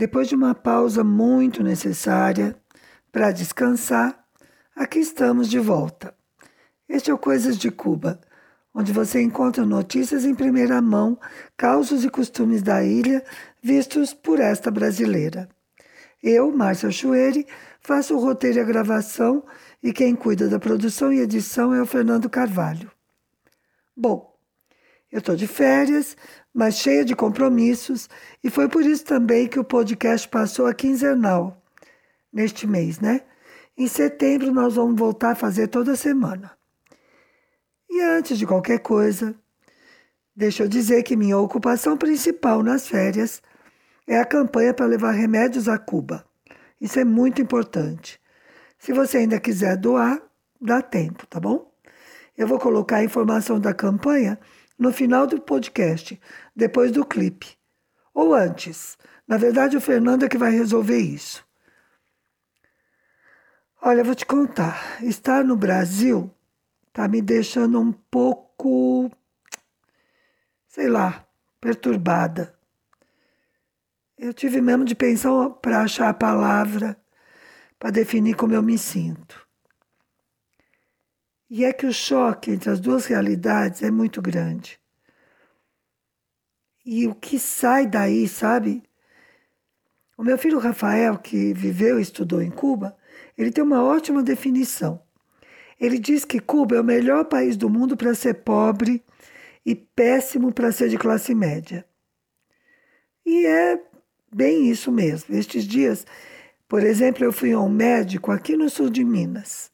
Depois de uma pausa muito necessária para descansar, aqui estamos de volta. Este é o Coisas de Cuba, onde você encontra notícias em primeira mão, causos e costumes da ilha vistos por esta brasileira. Eu, Márcia Chueri, faço o roteiro e a gravação e quem cuida da produção e edição é o Fernando Carvalho. Bom, eu estou de férias, mas cheia de compromissos, e foi por isso também que o podcast passou a quinzenal neste mês, né? Em setembro nós vamos voltar a fazer toda semana. E antes de qualquer coisa, deixa eu dizer que minha ocupação principal nas férias é a campanha para levar remédios a Cuba. Isso é muito importante. Se você ainda quiser doar, dá tempo, tá bom? Eu vou colocar a informação da campanha no final do podcast, depois do clipe. Ou antes. Na verdade, o Fernando é que vai resolver isso. Olha, vou te contar. Estar no Brasil tá me deixando um pouco, sei lá, perturbada. Eu tive mesmo de pensar para achar a palavra para definir como eu me sinto. E é que o choque entre as duas realidades é muito grande. E o que sai daí, sabe? O meu filho Rafael, que viveu e estudou em Cuba, ele tem uma ótima definição. Ele diz que Cuba é o melhor país do mundo para ser pobre e péssimo para ser de classe média. E é bem isso mesmo. Estes dias, por exemplo, eu fui a um médico aqui no sul de Minas.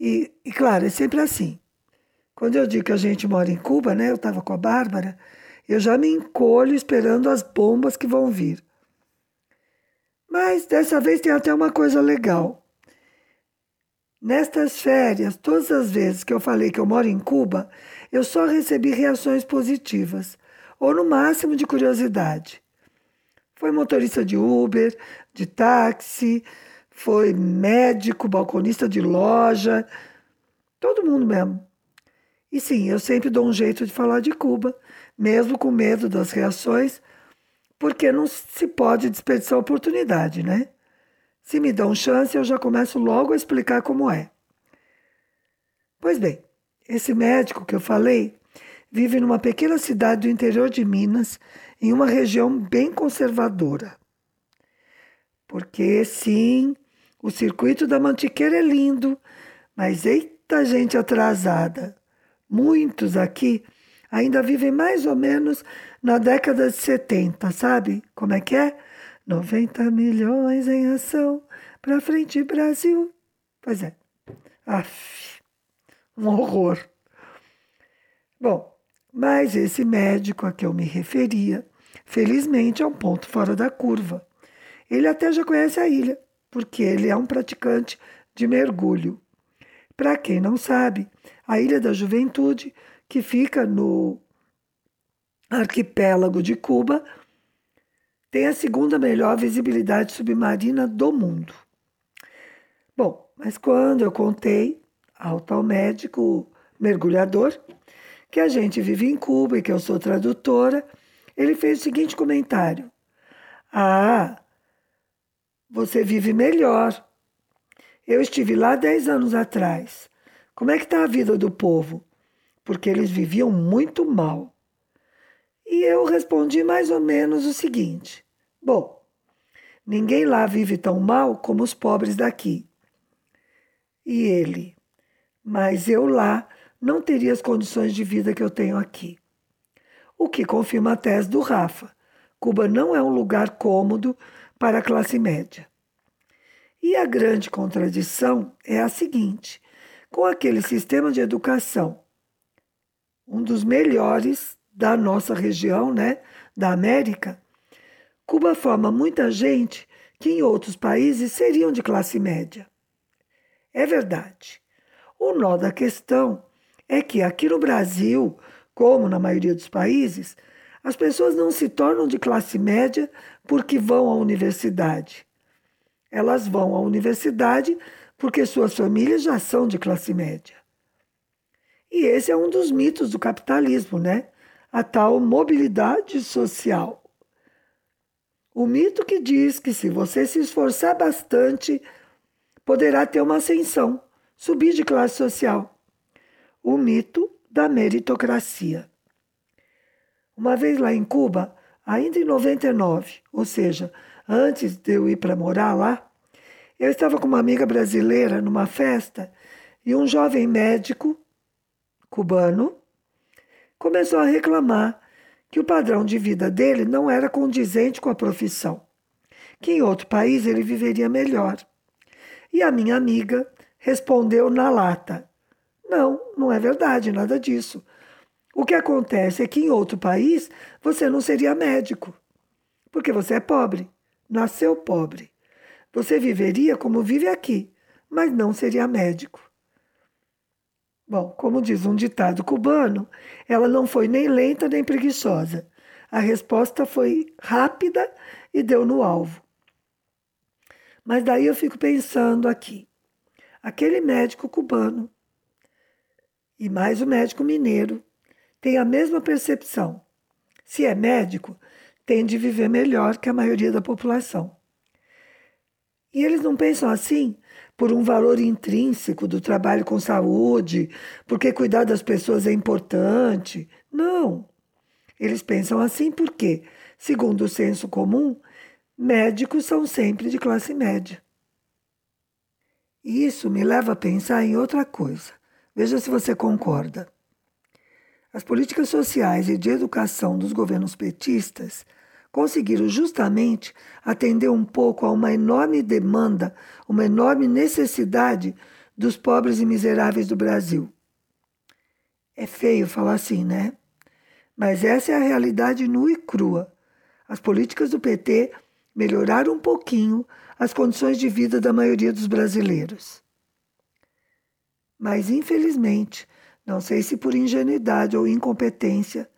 E, e, claro, é sempre assim. Quando eu digo que a gente mora em Cuba, né? Eu estava com a Bárbara, eu já me encolho esperando as bombas que vão vir. Mas dessa vez tem até uma coisa legal. Nestas férias, todas as vezes que eu falei que eu moro em Cuba, eu só recebi reações positivas, ou no máximo de curiosidade. Foi motorista de Uber, de táxi, foi médico, balconista de loja, todo mundo mesmo. E sim, eu sempre dou um jeito de falar de Cuba, mesmo com medo das reações, porque não se pode desperdiçar a oportunidade, né? Se me dão chance, eu já começo logo a explicar como é. Pois bem, esse médico que eu falei vive numa pequena cidade do interior de Minas, em uma região bem conservadora. Porque, sim, o circuito da Mantiqueira é lindo, mas eita gente atrasada. Muitos aqui ainda vivem mais ou menos na década de 70, sabe? Como é que é? 90 milhões em ação, pra frente Brasil. Pois é. Aff, um horror. Bom, mas esse médico a que eu me referia, felizmente é um ponto fora da curva. Ele até já conhece a ilha porque ele é um praticante de mergulho. Para quem não sabe, a Ilha da Juventude, que fica no arquipélago de Cuba, tem a segunda melhor visibilidade submarina do mundo. Bom, mas quando eu contei ao tal médico mergulhador que a gente vive em Cuba e que eu sou tradutora, ele fez o seguinte comentário: Ah, você vive melhor. Eu estive lá dez anos atrás. Como é que está a vida do povo? Porque eles viviam muito mal. E eu respondi mais ou menos o seguinte: Bom, ninguém lá vive tão mal como os pobres daqui. E ele: Mas eu lá não teria as condições de vida que eu tenho aqui. O que confirma a tese do Rafa. Cuba não é um lugar cômodo para a classe média. E a grande contradição é a seguinte: com aquele sistema de educação, um dos melhores da nossa região, né, da América, Cuba forma muita gente que em outros países seriam de classe média. É verdade. O nó da questão é que aqui no Brasil, como na maioria dos países, as pessoas não se tornam de classe média porque vão à universidade. Elas vão à universidade porque suas famílias já são de classe média. E esse é um dos mitos do capitalismo, né? A tal mobilidade social. O mito que diz que se você se esforçar bastante, poderá ter uma ascensão, subir de classe social. O mito da meritocracia. Uma vez lá em Cuba, ainda em 99, ou seja, antes de eu ir para morar lá, eu estava com uma amiga brasileira numa festa e um jovem médico cubano começou a reclamar que o padrão de vida dele não era condizente com a profissão, que em outro país ele viveria melhor. E a minha amiga respondeu na lata: Não, não é verdade, nada disso. O que acontece é que em outro país você não seria médico, porque você é pobre, nasceu pobre. Você viveria como vive aqui, mas não seria médico. Bom, como diz um ditado cubano, ela não foi nem lenta nem preguiçosa. A resposta foi rápida e deu no alvo. Mas daí eu fico pensando aqui. Aquele médico cubano e mais o médico mineiro têm a mesma percepção. Se é médico, tem de viver melhor que a maioria da população. E eles não pensam assim por um valor intrínseco do trabalho com saúde, porque cuidar das pessoas é importante. Não. Eles pensam assim porque, segundo o senso comum, médicos são sempre de classe média. E isso me leva a pensar em outra coisa. Veja se você concorda. As políticas sociais e de educação dos governos petistas conseguiram justamente atender um pouco a uma enorme demanda, uma enorme necessidade dos pobres e miseráveis do Brasil. É feio falar assim, né? Mas essa é a realidade nua e crua. As políticas do PT melhoraram um pouquinho as condições de vida da maioria dos brasileiros. Mas, infelizmente, não sei se por ingenuidade ou incompetência,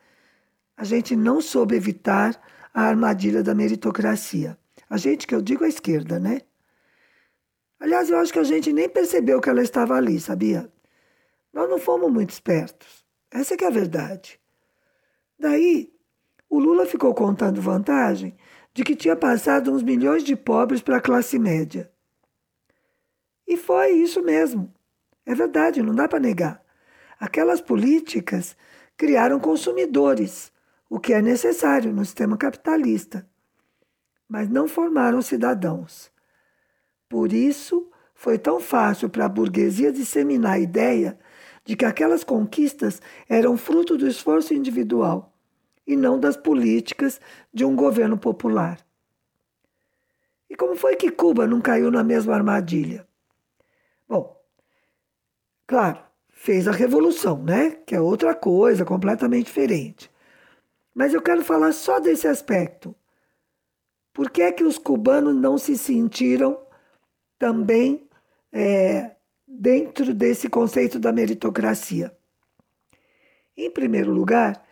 a gente não soube evitar a armadilha da meritocracia. A gente que eu digo à esquerda, né? Aliás, eu acho que a gente nem percebeu que ela estava ali, sabia? Nós não fomos muito espertos. Essa é a verdade. Daí, o Lula ficou contando vantagem de que tinha passado uns milhões de pobres para a classe média. E foi isso mesmo. É verdade, não dá para negar. Aquelas políticas criaram consumidores o que é necessário no sistema capitalista, mas não formaram cidadãos. Por isso, foi tão fácil para a burguesia disseminar a ideia de que aquelas conquistas eram fruto do esforço individual e não das políticas de um governo popular. E como foi que Cuba não caiu na mesma armadilha? Bom, claro, fez a revolução, né? Que é outra coisa completamente diferente. Mas eu quero falar só desse aspecto. Por que é que os cubanos não se sentiram também é, dentro desse conceito da meritocracia? Em primeiro lugar,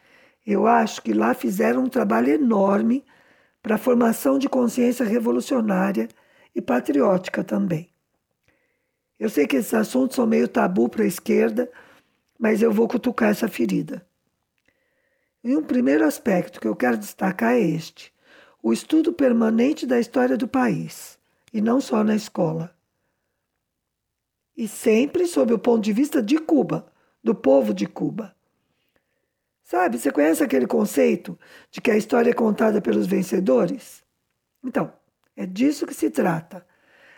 eu acho que lá fizeram um trabalho enorme para a formação de consciência revolucionária e patriótica também. Eu sei que esses assuntos são meio tabu para a esquerda, mas eu vou cutucar essa ferida. E um primeiro aspecto que eu quero destacar é este: o estudo permanente da história do país, e não só na escola. E sempre sob o ponto de vista de Cuba, do povo de Cuba. Sabe, você conhece aquele conceito de que a história é contada pelos vencedores? Então, é disso que se trata.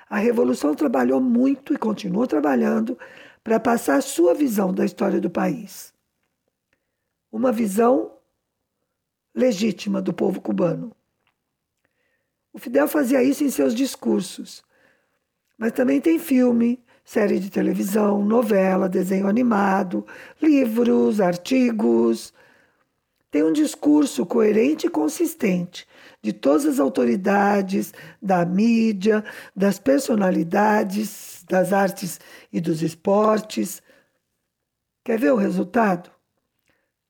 A Revolução trabalhou muito e continua trabalhando para passar a sua visão da história do país uma visão legítima do povo cubano. O Fidel fazia isso em seus discursos, mas também tem filme, série de televisão, novela, desenho animado, livros, artigos. Tem um discurso coerente e consistente de todas as autoridades, da mídia, das personalidades, das artes e dos esportes. Quer ver o resultado?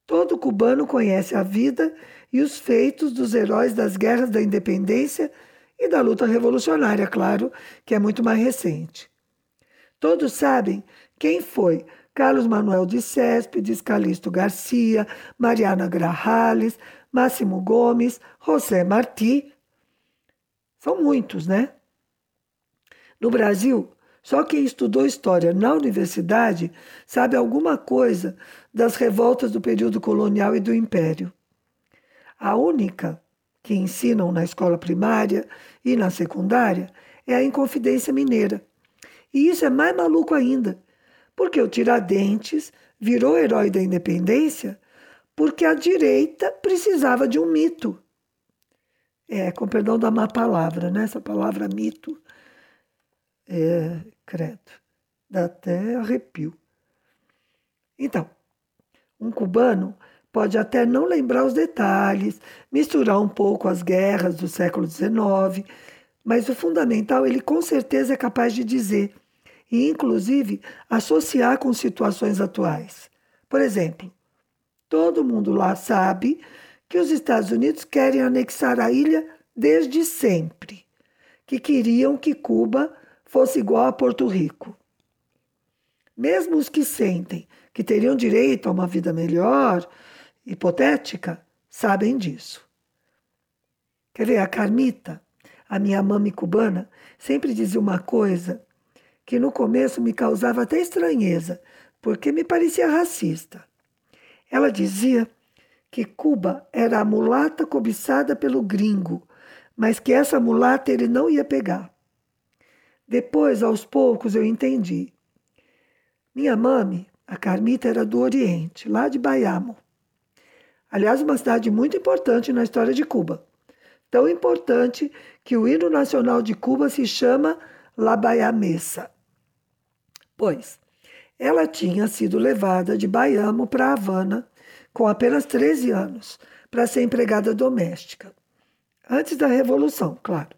Todo cubano conhece a vida e os feitos dos heróis das guerras da independência e da luta revolucionária, claro, que é muito mais recente. Todos sabem quem foi Carlos Manuel de Céspedes, Calixto Garcia, Mariana Grajales, Máximo Gomes, José Martí, São muitos, né? No Brasil, só quem estudou história na universidade sabe alguma coisa das revoltas do período colonial e do império. A única que ensinam na escola primária e na secundária é a Inconfidência Mineira. E isso é mais maluco ainda, porque o Tiradentes virou herói da independência porque a direita precisava de um mito. É, com perdão da má palavra, né? Essa palavra mito, é, credo, dá até arrepio. Então, um cubano pode até não lembrar os detalhes, misturar um pouco as guerras do século XIX, mas o fundamental ele com certeza é capaz de dizer, e inclusive associar com situações atuais. Por exemplo, todo mundo lá sabe que os Estados Unidos querem anexar a ilha desde sempre, que queriam que Cuba fosse igual a Porto Rico. Mesmo os que sentem que teriam direito a uma vida melhor, hipotética, sabem disso. Quer ver, a Carmita, a minha mãe cubana, sempre dizia uma coisa que no começo me causava até estranheza, porque me parecia racista. Ela dizia que Cuba era a mulata cobiçada pelo gringo, mas que essa mulata ele não ia pegar. Depois, aos poucos, eu entendi. Minha mãe, a Carmita, era do Oriente, lá de Baiamo. Aliás, uma cidade muito importante na história de Cuba. Tão importante que o hino nacional de Cuba se chama La Baiamesa. Pois, ela tinha sido levada de Baiamo para Havana com apenas 13 anos para ser empregada doméstica. Antes da Revolução, claro.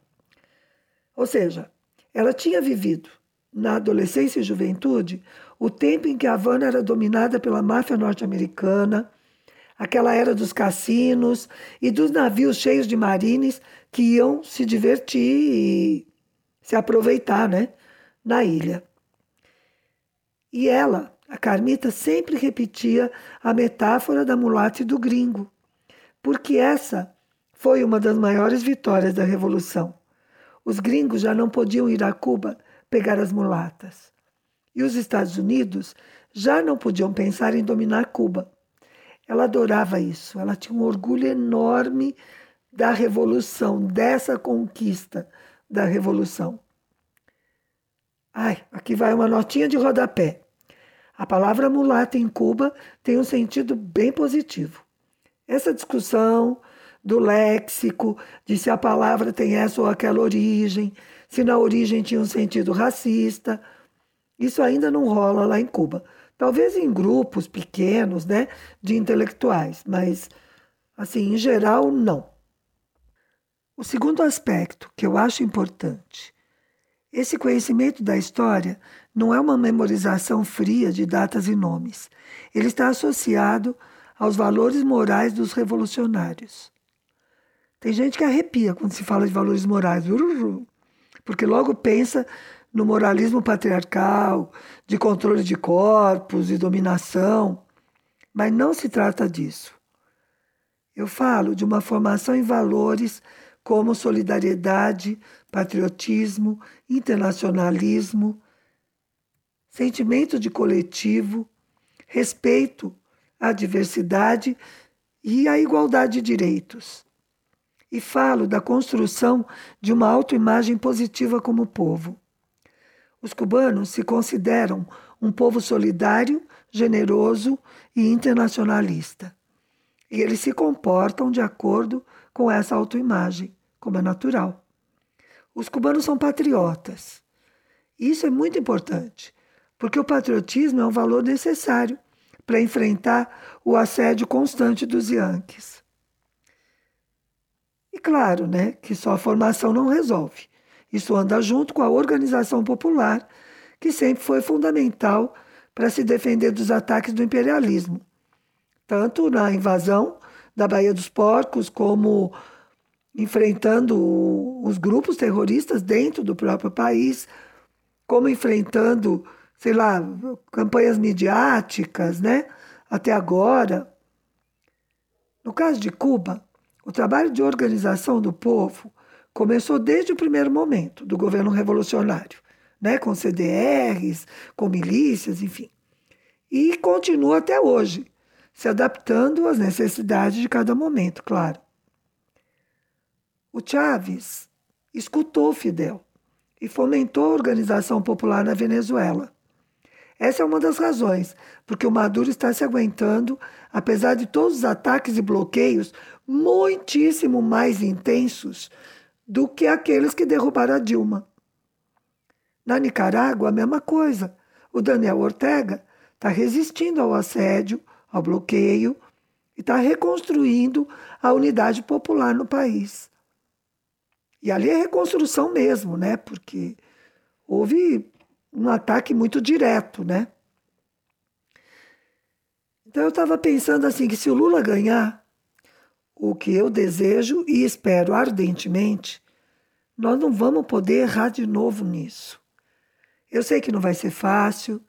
Ou seja, ela tinha vivido, na adolescência e juventude, o tempo em que Havana era dominada pela máfia norte-americana, aquela era dos cassinos e dos navios cheios de marines que iam se divertir e se aproveitar né, na ilha. E ela, a Carmita, sempre repetia a metáfora da mulata e do gringo, porque essa foi uma das maiores vitórias da Revolução. Os gringos já não podiam ir a Cuba pegar as mulatas. E os Estados Unidos já não podiam pensar em dominar Cuba. Ela adorava isso, ela tinha um orgulho enorme da revolução, dessa conquista da revolução. Ai, aqui vai uma notinha de rodapé. A palavra mulata em Cuba tem um sentido bem positivo. Essa discussão do léxico, de se a palavra tem essa ou aquela origem, se na origem tinha um sentido racista, isso ainda não rola lá em Cuba. Talvez em grupos pequenos, né, de intelectuais, mas assim, em geral, não. O segundo aspecto que eu acho importante, esse conhecimento da história não é uma memorização fria de datas e nomes. Ele está associado aos valores morais dos revolucionários. Tem gente que arrepia quando se fala de valores morais, porque logo pensa no moralismo patriarcal, de controle de corpos e dominação. Mas não se trata disso. Eu falo de uma formação em valores como solidariedade, patriotismo, internacionalismo, sentimento de coletivo, respeito à diversidade e à igualdade de direitos. E falo da construção de uma autoimagem positiva como povo. Os cubanos se consideram um povo solidário, generoso e internacionalista. E eles se comportam de acordo com essa autoimagem, como é natural. Os cubanos são patriotas. Isso é muito importante, porque o patriotismo é um valor necessário para enfrentar o assédio constante dos Yankees. Claro, né, que só a formação não resolve. Isso anda junto com a organização popular, que sempre foi fundamental para se defender dos ataques do imperialismo, tanto na invasão da Baía dos Porcos, como enfrentando os grupos terroristas dentro do próprio país, como enfrentando, sei lá, campanhas midiáticas, né? Até agora. No caso de Cuba, o trabalho de organização do povo começou desde o primeiro momento do governo revolucionário, né, com CDRs, com milícias, enfim. E continua até hoje, se adaptando às necessidades de cada momento, claro. O Chávez escutou Fidel e fomentou a organização popular na Venezuela. Essa é uma das razões, porque o Maduro está se aguentando, apesar de todos os ataques e bloqueios muitíssimo mais intensos do que aqueles que derrubaram a Dilma. Na Nicarágua, a mesma coisa. O Daniel Ortega está resistindo ao assédio, ao bloqueio e está reconstruindo a unidade popular no país. E ali é reconstrução mesmo, né? Porque houve um ataque muito direto, né? Então eu estava pensando assim que se o Lula ganhar, o que eu desejo e espero ardentemente, nós não vamos poder errar de novo nisso. Eu sei que não vai ser fácil,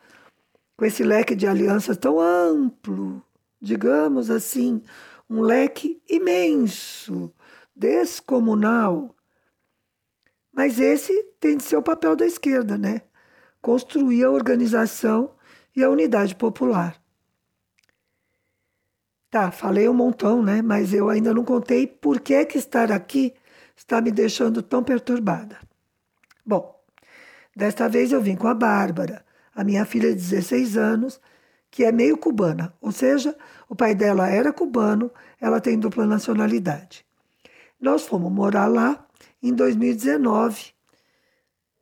com esse leque de alianças tão amplo, digamos assim, um leque imenso, descomunal. Mas esse tem de ser o papel da esquerda, né? construir a organização e a unidade popular. Tá, falei um montão, né? Mas eu ainda não contei por que que estar aqui está me deixando tão perturbada. Bom, desta vez eu vim com a Bárbara, a minha filha de 16 anos, que é meio cubana, ou seja, o pai dela era cubano, ela tem dupla nacionalidade. Nós fomos morar lá em 2019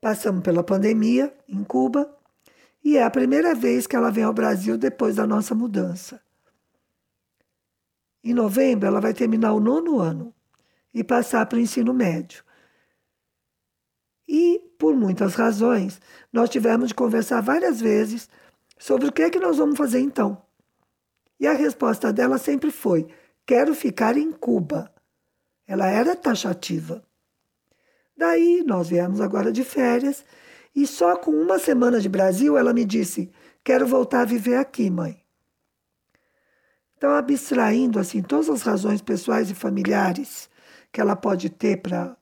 Passamos pela pandemia em Cuba e é a primeira vez que ela vem ao Brasil depois da nossa mudança. Em novembro, ela vai terminar o nono ano e passar para o ensino médio. E, por muitas razões, nós tivemos de conversar várias vezes sobre o que é que nós vamos fazer então. E a resposta dela sempre foi: quero ficar em Cuba. Ela era taxativa. Daí nós viemos agora de férias e só com uma semana de Brasil ela me disse: Quero voltar a viver aqui, mãe. Então, abstraindo assim todas as razões pessoais e familiares que ela pode ter para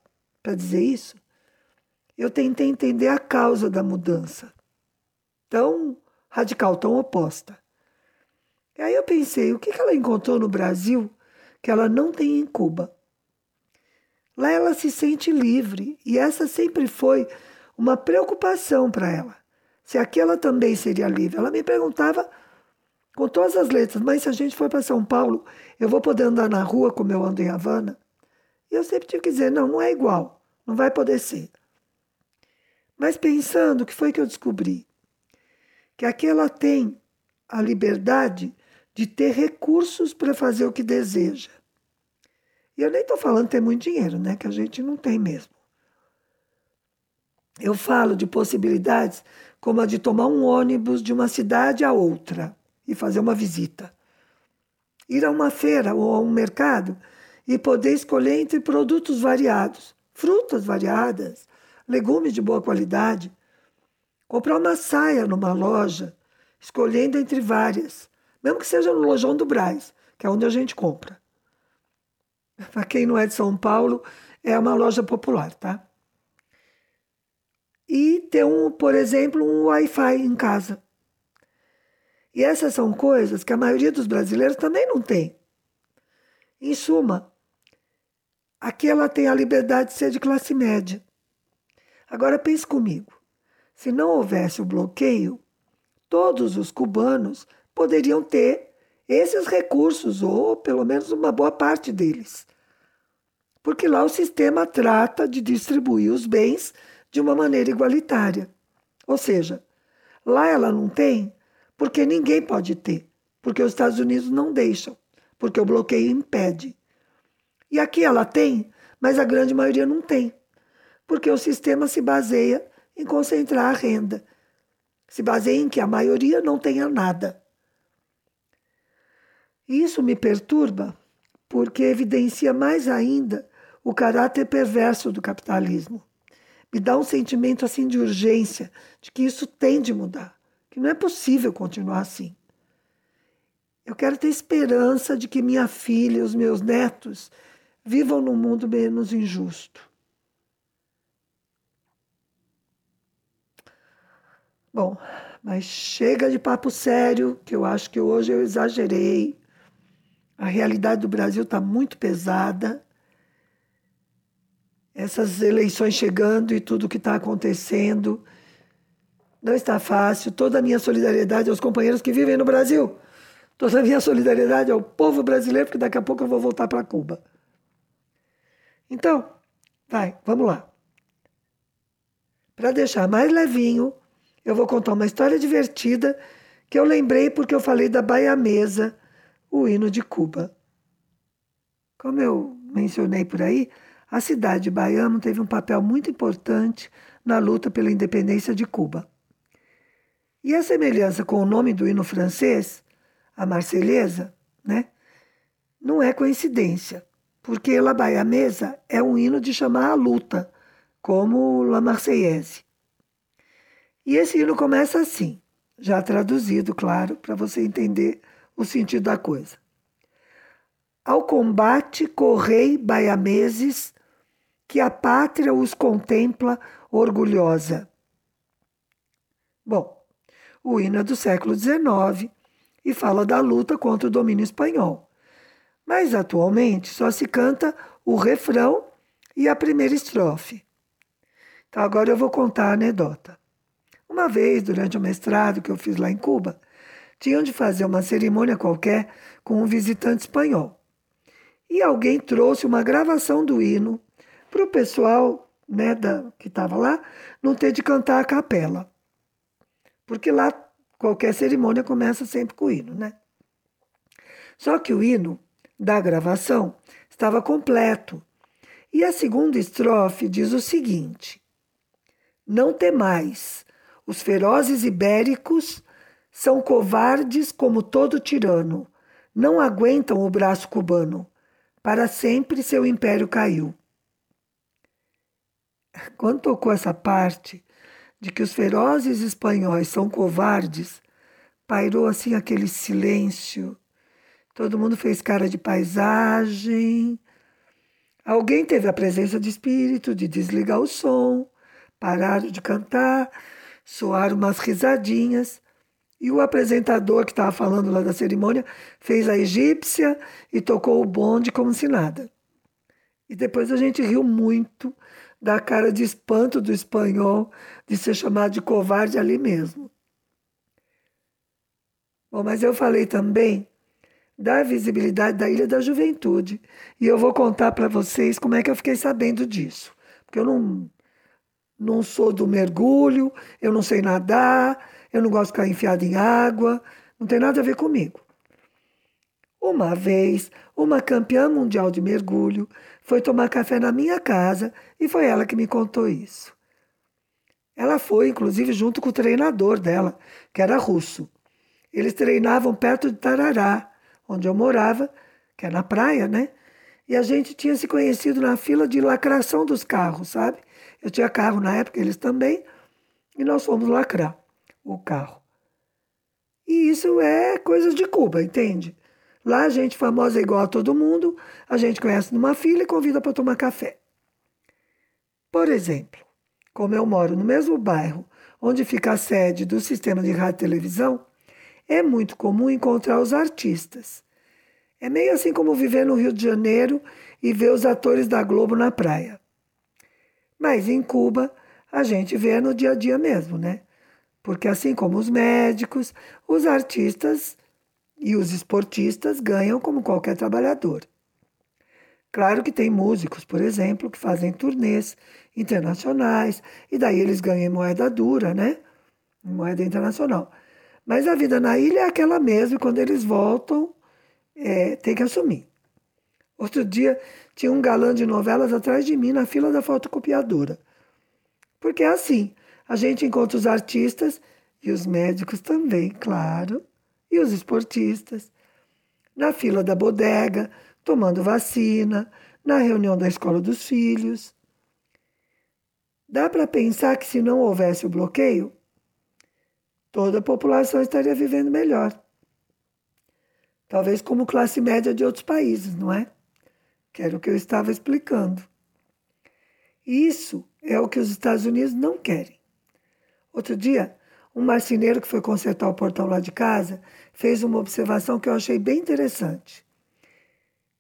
dizer isso, eu tentei entender a causa da mudança, tão radical, tão oposta. E aí eu pensei: o que ela encontrou no Brasil que ela não tem em Cuba? Lá ela se sente livre e essa sempre foi uma preocupação para ela. Se aqui ela também seria livre. Ela me perguntava com todas as letras, mas se a gente for para São Paulo, eu vou poder andar na rua como eu ando em Havana? E eu sempre tive que dizer: não, não é igual, não vai poder ser. Mas pensando, o que foi que eu descobri? Que aqui ela tem a liberdade de ter recursos para fazer o que deseja. E eu nem estou falando ter muito dinheiro, né? Que a gente não tem mesmo. Eu falo de possibilidades como a de tomar um ônibus de uma cidade a outra e fazer uma visita. Ir a uma feira ou a um mercado e poder escolher entre produtos variados, frutas variadas, legumes de boa qualidade. Comprar uma saia numa loja, escolhendo entre várias, mesmo que seja no lojão do Braz, que é onde a gente compra. Para quem não é de São Paulo, é uma loja popular, tá? E ter, um, por exemplo, um Wi-Fi em casa. E essas são coisas que a maioria dos brasileiros também não tem. Em suma, aqui ela tem a liberdade de ser de classe média. Agora pense comigo: se não houvesse o bloqueio, todos os cubanos poderiam ter esses recursos, ou pelo menos uma boa parte deles. Porque lá o sistema trata de distribuir os bens de uma maneira igualitária. Ou seja, lá ela não tem porque ninguém pode ter, porque os Estados Unidos não deixam, porque o bloqueio impede. E aqui ela tem, mas a grande maioria não tem, porque o sistema se baseia em concentrar a renda, se baseia em que a maioria não tenha nada. Isso me perturba porque evidencia mais ainda o caráter perverso do capitalismo. Me dá um sentimento assim de urgência, de que isso tem de mudar, que não é possível continuar assim. Eu quero ter esperança de que minha filha e os meus netos vivam num mundo menos injusto. Bom, mas chega de papo sério, que eu acho que hoje eu exagerei. A realidade do Brasil está muito pesada. Essas eleições chegando e tudo o que está acontecendo não está fácil. Toda a minha solidariedade aos companheiros que vivem no Brasil. Toda a minha solidariedade ao povo brasileiro, porque daqui a pouco eu vou voltar para Cuba. Então, vai, vamos lá. Para deixar mais levinho, eu vou contar uma história divertida que eu lembrei porque eu falei da Baia Mesa, o hino de Cuba. Como eu mencionei por aí, a cidade de teve um papel muito importante na luta pela independência de Cuba. E a semelhança com o nome do hino francês, a Marselhesa, né, não é coincidência, porque La Baia Mesa é um hino de chamar a luta, como La Marseillaise. E esse hino começa assim, já traduzido, claro, para você entender o sentido da coisa. Ao combate correi baiameses, que a pátria os contempla orgulhosa. Bom, o hino é do século XIX e fala da luta contra o domínio espanhol. Mas atualmente só se canta o refrão e a primeira estrofe. Então agora eu vou contar a anedota. Uma vez, durante o mestrado que eu fiz lá em Cuba, tinham de fazer uma cerimônia qualquer com um visitante espanhol. E alguém trouxe uma gravação do hino para o pessoal né, da, que estava lá não ter de cantar a capela. Porque lá qualquer cerimônia começa sempre com o hino, né? Só que o hino da gravação estava completo. E a segunda estrofe diz o seguinte: Não temais, os ferozes ibéricos são covardes como todo tirano, não aguentam o braço cubano. Para sempre seu império caiu. Quando tocou essa parte de que os ferozes espanhóis são covardes, pairou assim aquele silêncio. Todo mundo fez cara de paisagem. Alguém teve a presença de espírito de desligar o som, parar de cantar soaram umas risadinhas. E o apresentador que estava falando lá da cerimônia fez a egípcia e tocou o bonde como se nada. E depois a gente riu muito da cara de espanto do espanhol de ser chamado de covarde ali mesmo. Bom, mas eu falei também da visibilidade da Ilha da Juventude. E eu vou contar para vocês como é que eu fiquei sabendo disso. Porque eu não, não sou do mergulho, eu não sei nadar, eu não gosto de ficar enfiado em água, não tem nada a ver comigo. Uma vez, uma campeã mundial de mergulho foi tomar café na minha casa e foi ela que me contou isso. Ela foi, inclusive, junto com o treinador dela, que era russo. Eles treinavam perto de Tarará, onde eu morava, que é na praia, né? E a gente tinha se conhecido na fila de lacração dos carros, sabe? Eu tinha carro na época, eles também, e nós fomos lacrar o carro. E isso é coisas de Cuba, entende? Lá a gente famosa é igual a todo mundo, a gente conhece numa fila e convida para tomar café. Por exemplo, como eu moro no mesmo bairro onde fica a sede do sistema de rádio e televisão, é muito comum encontrar os artistas. É meio assim como viver no Rio de Janeiro e ver os atores da Globo na praia. Mas em Cuba, a gente vê no dia a dia mesmo, né? Porque assim como os médicos, os artistas e os esportistas ganham como qualquer trabalhador. Claro que tem músicos, por exemplo, que fazem turnês internacionais e daí eles ganham em moeda dura, né? Em moeda internacional. Mas a vida na ilha é aquela mesma e quando eles voltam, é, tem que assumir. Outro dia tinha um galã de novelas atrás de mim na fila da fotocopiadora. Porque é assim, a gente encontra os artistas e os médicos também, claro, e os esportistas, na fila da bodega, tomando vacina, na reunião da escola dos filhos. Dá para pensar que se não houvesse o bloqueio, toda a população estaria vivendo melhor. Talvez como classe média de outros países, não é? que era o que eu estava explicando. Isso é o que os Estados Unidos não querem. Outro dia, um marceneiro que foi consertar o portão lá de casa fez uma observação que eu achei bem interessante.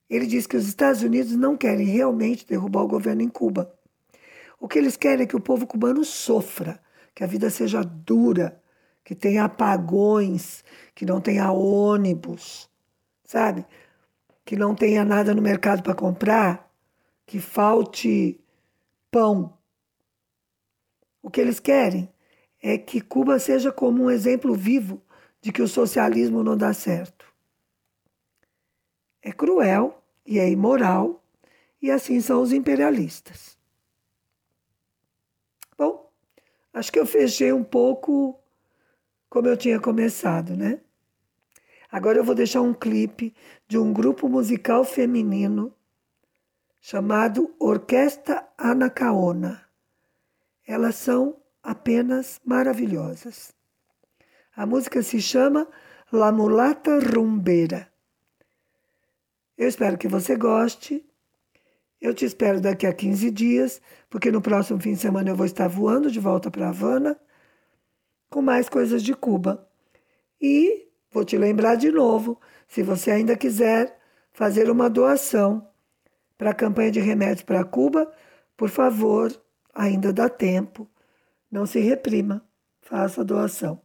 Ele disse que os Estados Unidos não querem realmente derrubar o governo em Cuba. O que eles querem é que o povo cubano sofra, que a vida seja dura, que tenha apagões, que não tenha ônibus, sabe? Que não tenha nada no mercado para comprar, que falte pão. O que eles querem é que Cuba seja como um exemplo vivo de que o socialismo não dá certo. É cruel e é imoral, e assim são os imperialistas. Bom, acho que eu fechei um pouco como eu tinha começado, né? Agora eu vou deixar um clipe de um grupo musical feminino chamado Orquestra Anacaona. Elas são apenas maravilhosas. A música se chama La Mulata Rumbeira. Eu espero que você goste. Eu te espero daqui a 15 dias, porque no próximo fim de semana eu vou estar voando de volta para Havana com mais coisas de Cuba. E vou te lembrar de novo, se você ainda quiser fazer uma doação para a campanha de remédios para Cuba, por favor, ainda dá tempo. Não se reprima, faça a doação.